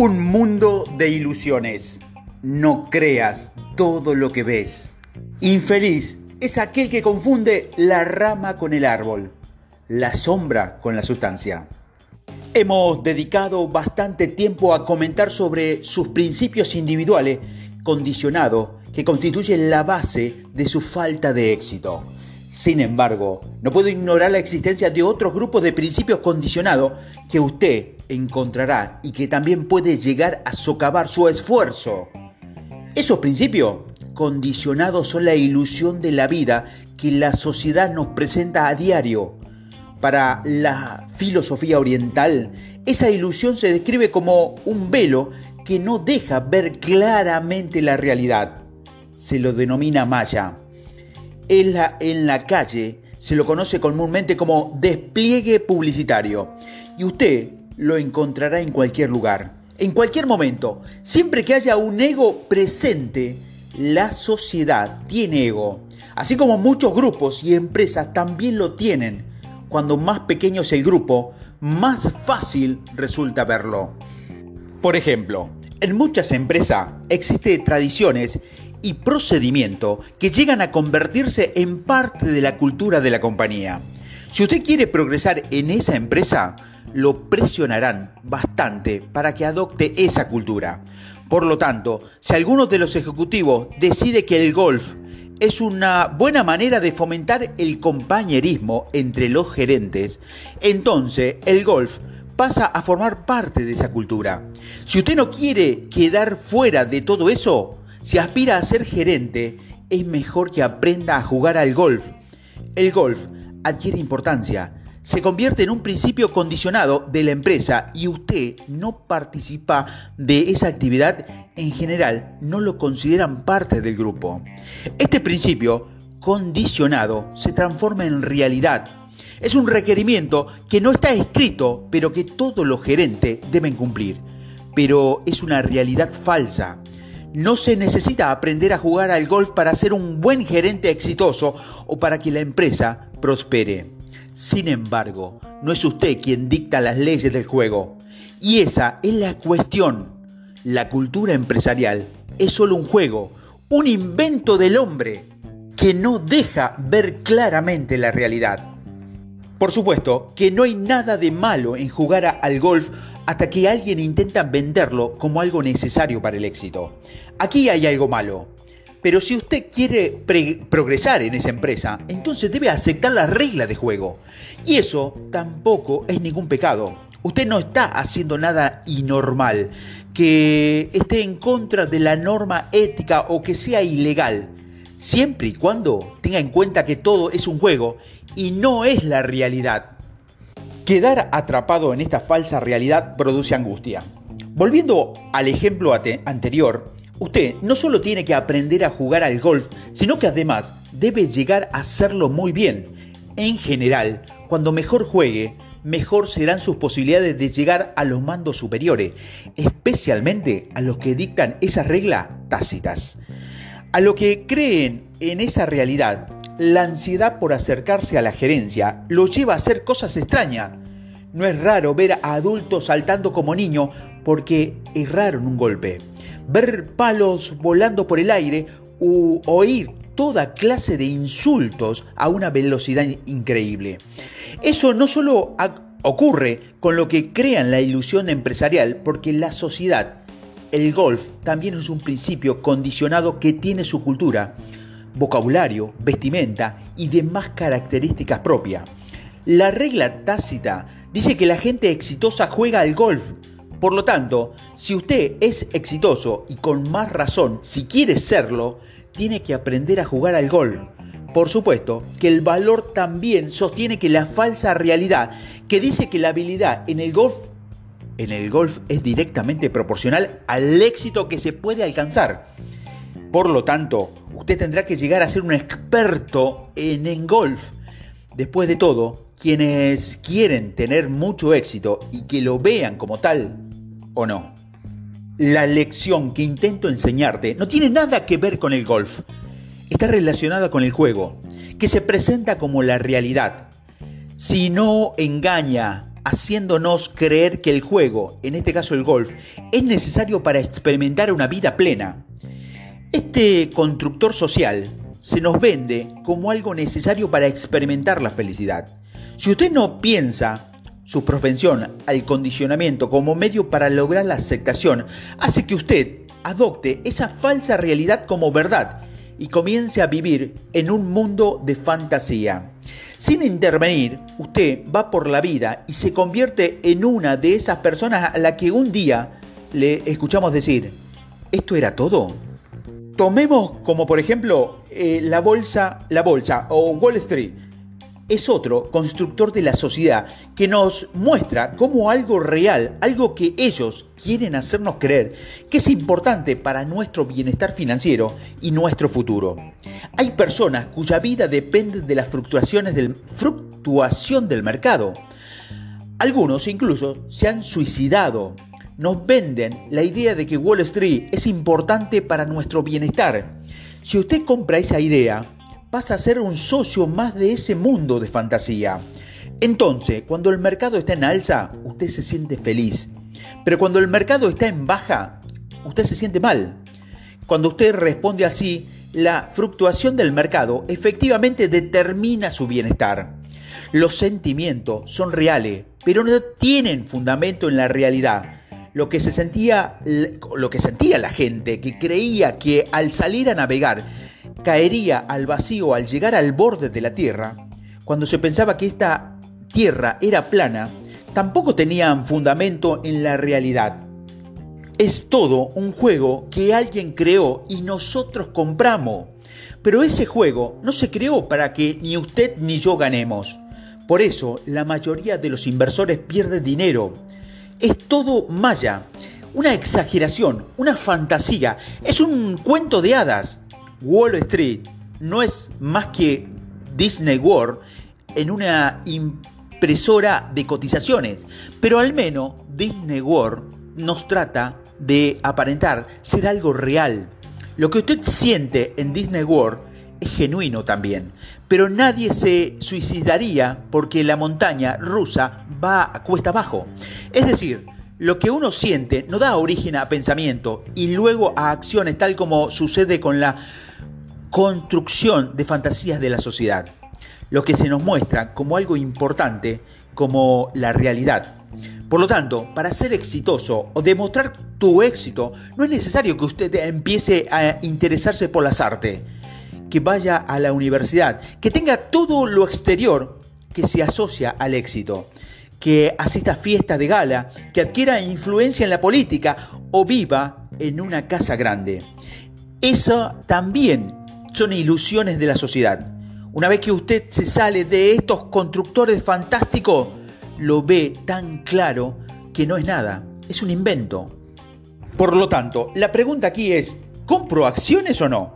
Un mundo de ilusiones. No creas todo lo que ves. Infeliz es aquel que confunde la rama con el árbol, la sombra con la sustancia. Hemos dedicado bastante tiempo a comentar sobre sus principios individuales condicionados que constituyen la base de su falta de éxito. Sin embargo, no puedo ignorar la existencia de otros grupos de principios condicionados que usted encontrará y que también puede llegar a socavar su esfuerzo. Esos principios condicionados son la ilusión de la vida que la sociedad nos presenta a diario. Para la filosofía oriental, esa ilusión se describe como un velo que no deja ver claramente la realidad. Se lo denomina Maya en la, en la calle se lo conoce comúnmente como despliegue publicitario y usted lo encontrará en cualquier lugar, en cualquier momento. Siempre que haya un ego presente, la sociedad tiene ego, así como muchos grupos y empresas también lo tienen. Cuando más pequeño es el grupo, más fácil resulta verlo. Por ejemplo, en muchas empresas existen tradiciones y procedimiento que llegan a convertirse en parte de la cultura de la compañía. Si usted quiere progresar en esa empresa, lo presionarán bastante para que adopte esa cultura. Por lo tanto, si alguno de los ejecutivos decide que el golf es una buena manera de fomentar el compañerismo entre los gerentes, entonces el golf pasa a formar parte de esa cultura. Si usted no quiere quedar fuera de todo eso, si aspira a ser gerente, es mejor que aprenda a jugar al golf. El golf adquiere importancia, se convierte en un principio condicionado de la empresa y usted no participa de esa actividad, en general no lo consideran parte del grupo. Este principio condicionado se transforma en realidad. Es un requerimiento que no está escrito, pero que todos los gerentes deben cumplir. Pero es una realidad falsa. No se necesita aprender a jugar al golf para ser un buen gerente exitoso o para que la empresa prospere. Sin embargo, no es usted quien dicta las leyes del juego. Y esa es la cuestión. La cultura empresarial es solo un juego, un invento del hombre que no deja ver claramente la realidad. Por supuesto que no hay nada de malo en jugar al golf hasta que alguien intenta venderlo como algo necesario para el éxito. Aquí hay algo malo. Pero si usted quiere progresar en esa empresa, entonces debe aceptar las reglas de juego. Y eso tampoco es ningún pecado. Usted no está haciendo nada inormal, que esté en contra de la norma ética o que sea ilegal, siempre y cuando tenga en cuenta que todo es un juego y no es la realidad. Quedar atrapado en esta falsa realidad produce angustia. Volviendo al ejemplo anterior, usted no solo tiene que aprender a jugar al golf, sino que además debe llegar a hacerlo muy bien. En general, cuando mejor juegue, mejor serán sus posibilidades de llegar a los mandos superiores, especialmente a los que dictan esas reglas tácitas. A lo que creen en esa realidad la ansiedad por acercarse a la gerencia lo lleva a hacer cosas extrañas. No es raro ver a adultos saltando como niños porque erraron un golpe. Ver palos volando por el aire u oír toda clase de insultos a una velocidad increíble. Eso no solo ocurre con lo que crean la ilusión empresarial, porque la sociedad, el golf, también es un principio condicionado que tiene su cultura vocabulario, vestimenta y demás características propias. La regla tácita dice que la gente exitosa juega al golf. Por lo tanto, si usted es exitoso y con más razón, si quiere serlo, tiene que aprender a jugar al golf. Por supuesto que el valor también sostiene que la falsa realidad que dice que la habilidad en el golf en el golf es directamente proporcional al éxito que se puede alcanzar. Por lo tanto, usted tendrá que llegar a ser un experto en, en golf. Después de todo, quienes quieren tener mucho éxito y que lo vean como tal, o no. La lección que intento enseñarte no tiene nada que ver con el golf. Está relacionada con el juego, que se presenta como la realidad. Si no engaña haciéndonos creer que el juego, en este caso el golf, es necesario para experimentar una vida plena. Este constructor social se nos vende como algo necesario para experimentar la felicidad. Si usted no piensa su propensión al condicionamiento como medio para lograr la aceptación, hace que usted adopte esa falsa realidad como verdad y comience a vivir en un mundo de fantasía. Sin intervenir, usted va por la vida y se convierte en una de esas personas a la que un día le escuchamos decir, ¿esto era todo? Tomemos como por ejemplo eh, la bolsa, la bolsa o Wall Street es otro constructor de la sociedad que nos muestra como algo real, algo que ellos quieren hacernos creer que es importante para nuestro bienestar financiero y nuestro futuro. Hay personas cuya vida depende de las fluctuaciones del, fluctuación del mercado. Algunos incluso se han suicidado. Nos venden la idea de que Wall Street es importante para nuestro bienestar. Si usted compra esa idea, pasa a ser un socio más de ese mundo de fantasía. Entonces, cuando el mercado está en alza, usted se siente feliz. Pero cuando el mercado está en baja, usted se siente mal. Cuando usted responde así, la fluctuación del mercado efectivamente determina su bienestar. Los sentimientos son reales, pero no tienen fundamento en la realidad. Lo que, se sentía, lo que sentía la gente que creía que al salir a navegar caería al vacío al llegar al borde de la Tierra, cuando se pensaba que esta Tierra era plana, tampoco tenían fundamento en la realidad. Es todo un juego que alguien creó y nosotros compramos. Pero ese juego no se creó para que ni usted ni yo ganemos. Por eso la mayoría de los inversores pierden dinero. Es todo maya, una exageración, una fantasía, es un cuento de hadas. Wall Street no es más que Disney World en una impresora de cotizaciones, pero al menos Disney World nos trata de aparentar ser algo real. Lo que usted siente en Disney World es genuino también, pero nadie se suicidaría porque la montaña rusa va a cuesta abajo. Es decir, lo que uno siente no da origen a pensamiento y luego a acciones tal como sucede con la construcción de fantasías de la sociedad, lo que se nos muestra como algo importante como la realidad. Por lo tanto, para ser exitoso o demostrar tu éxito, no es necesario que usted empiece a interesarse por las artes, que vaya a la universidad, que tenga todo lo exterior que se asocia al éxito, que asista a fiestas de gala, que adquiera influencia en la política o viva en una casa grande. Eso también son ilusiones de la sociedad. Una vez que usted se sale de estos constructores fantásticos, lo ve tan claro que no es nada, es un invento. Por lo tanto, la pregunta aquí es, ¿compro acciones o no?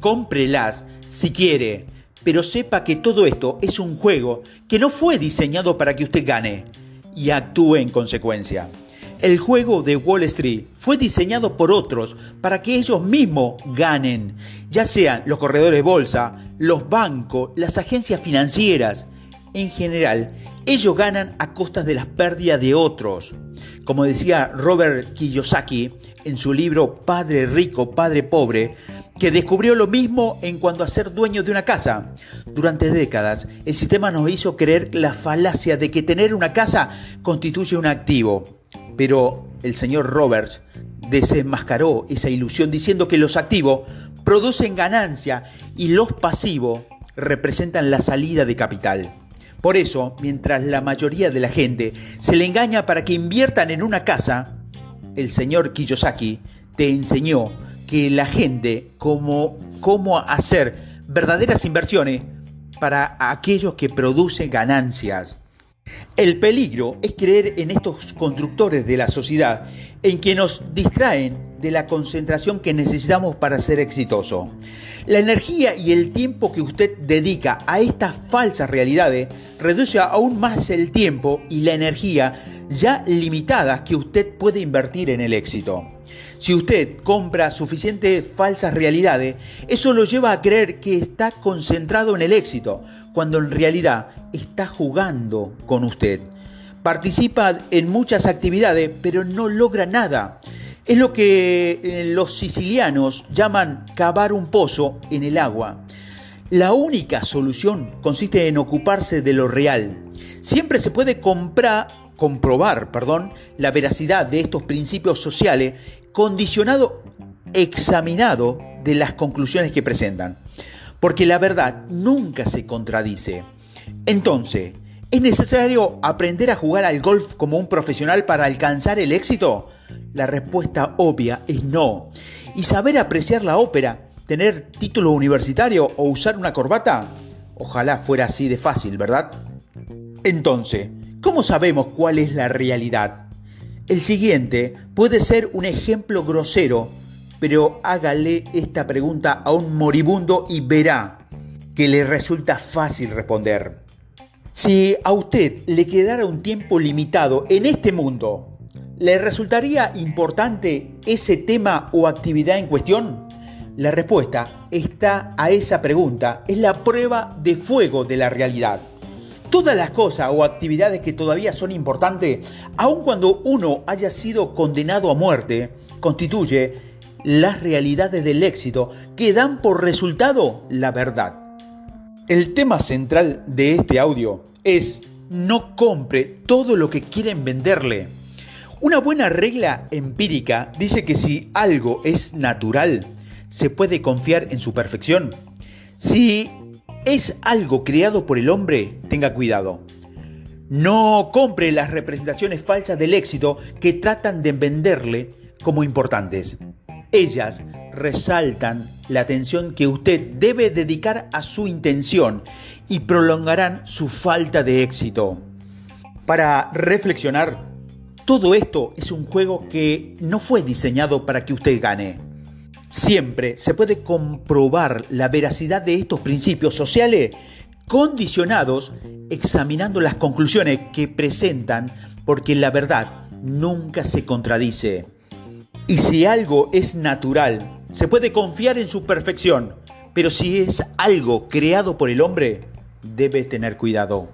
Cómprelas si quiere, pero sepa que todo esto es un juego que no fue diseñado para que usted gane y actúe en consecuencia. El juego de Wall Street fue diseñado por otros para que ellos mismos ganen, ya sean los corredores de bolsa, los bancos, las agencias financieras. En general, ellos ganan a costas de las pérdidas de otros. Como decía Robert Kiyosaki en su libro Padre Rico, Padre Pobre, que descubrió lo mismo en cuanto a ser dueño de una casa. Durante décadas, el sistema nos hizo creer la falacia de que tener una casa constituye un activo. Pero el señor Roberts desenmascaró esa ilusión diciendo que los activos producen ganancia y los pasivos representan la salida de capital. Por eso, mientras la mayoría de la gente se le engaña para que inviertan en una casa, el señor Kiyosaki te enseñó que la gente cómo, cómo hacer verdaderas inversiones para aquellos que producen ganancias. El peligro es creer en estos constructores de la sociedad en que nos distraen de la concentración que necesitamos para ser exitoso. La energía y el tiempo que usted dedica a estas falsas realidades reduce aún más el tiempo y la energía ya limitadas que usted puede invertir en el éxito. Si usted compra suficientes falsas realidades, eso lo lleva a creer que está concentrado en el éxito, cuando en realidad está jugando con usted. participa en muchas actividades, pero no logra nada. Es lo que eh, los sicilianos llaman cavar un pozo en el agua. La única solución consiste en ocuparse de lo real. Siempre se puede comprar, comprobar perdón, la veracidad de estos principios sociales condicionado, examinado de las conclusiones que presentan. Porque la verdad nunca se contradice. Entonces, ¿es necesario aprender a jugar al golf como un profesional para alcanzar el éxito? La respuesta obvia es no. ¿Y saber apreciar la ópera, tener título universitario o usar una corbata? Ojalá fuera así de fácil, ¿verdad? Entonces, ¿cómo sabemos cuál es la realidad? El siguiente puede ser un ejemplo grosero, pero hágale esta pregunta a un moribundo y verá que le resulta fácil responder. Si a usted le quedara un tiempo limitado en este mundo ¿Le resultaría importante ese tema o actividad en cuestión? La respuesta está a esa pregunta, es la prueba de fuego de la realidad. Todas las cosas o actividades que todavía son importantes, aun cuando uno haya sido condenado a muerte, constituye las realidades del éxito que dan por resultado la verdad. El tema central de este audio es no compre todo lo que quieren venderle una buena regla empírica dice que si algo es natural, se puede confiar en su perfección. Si es algo creado por el hombre, tenga cuidado. No compre las representaciones falsas del éxito que tratan de venderle como importantes. Ellas resaltan la atención que usted debe dedicar a su intención y prolongarán su falta de éxito. Para reflexionar, todo esto es un juego que no fue diseñado para que usted gane. Siempre se puede comprobar la veracidad de estos principios sociales condicionados examinando las conclusiones que presentan porque la verdad nunca se contradice. Y si algo es natural, se puede confiar en su perfección, pero si es algo creado por el hombre, debe tener cuidado.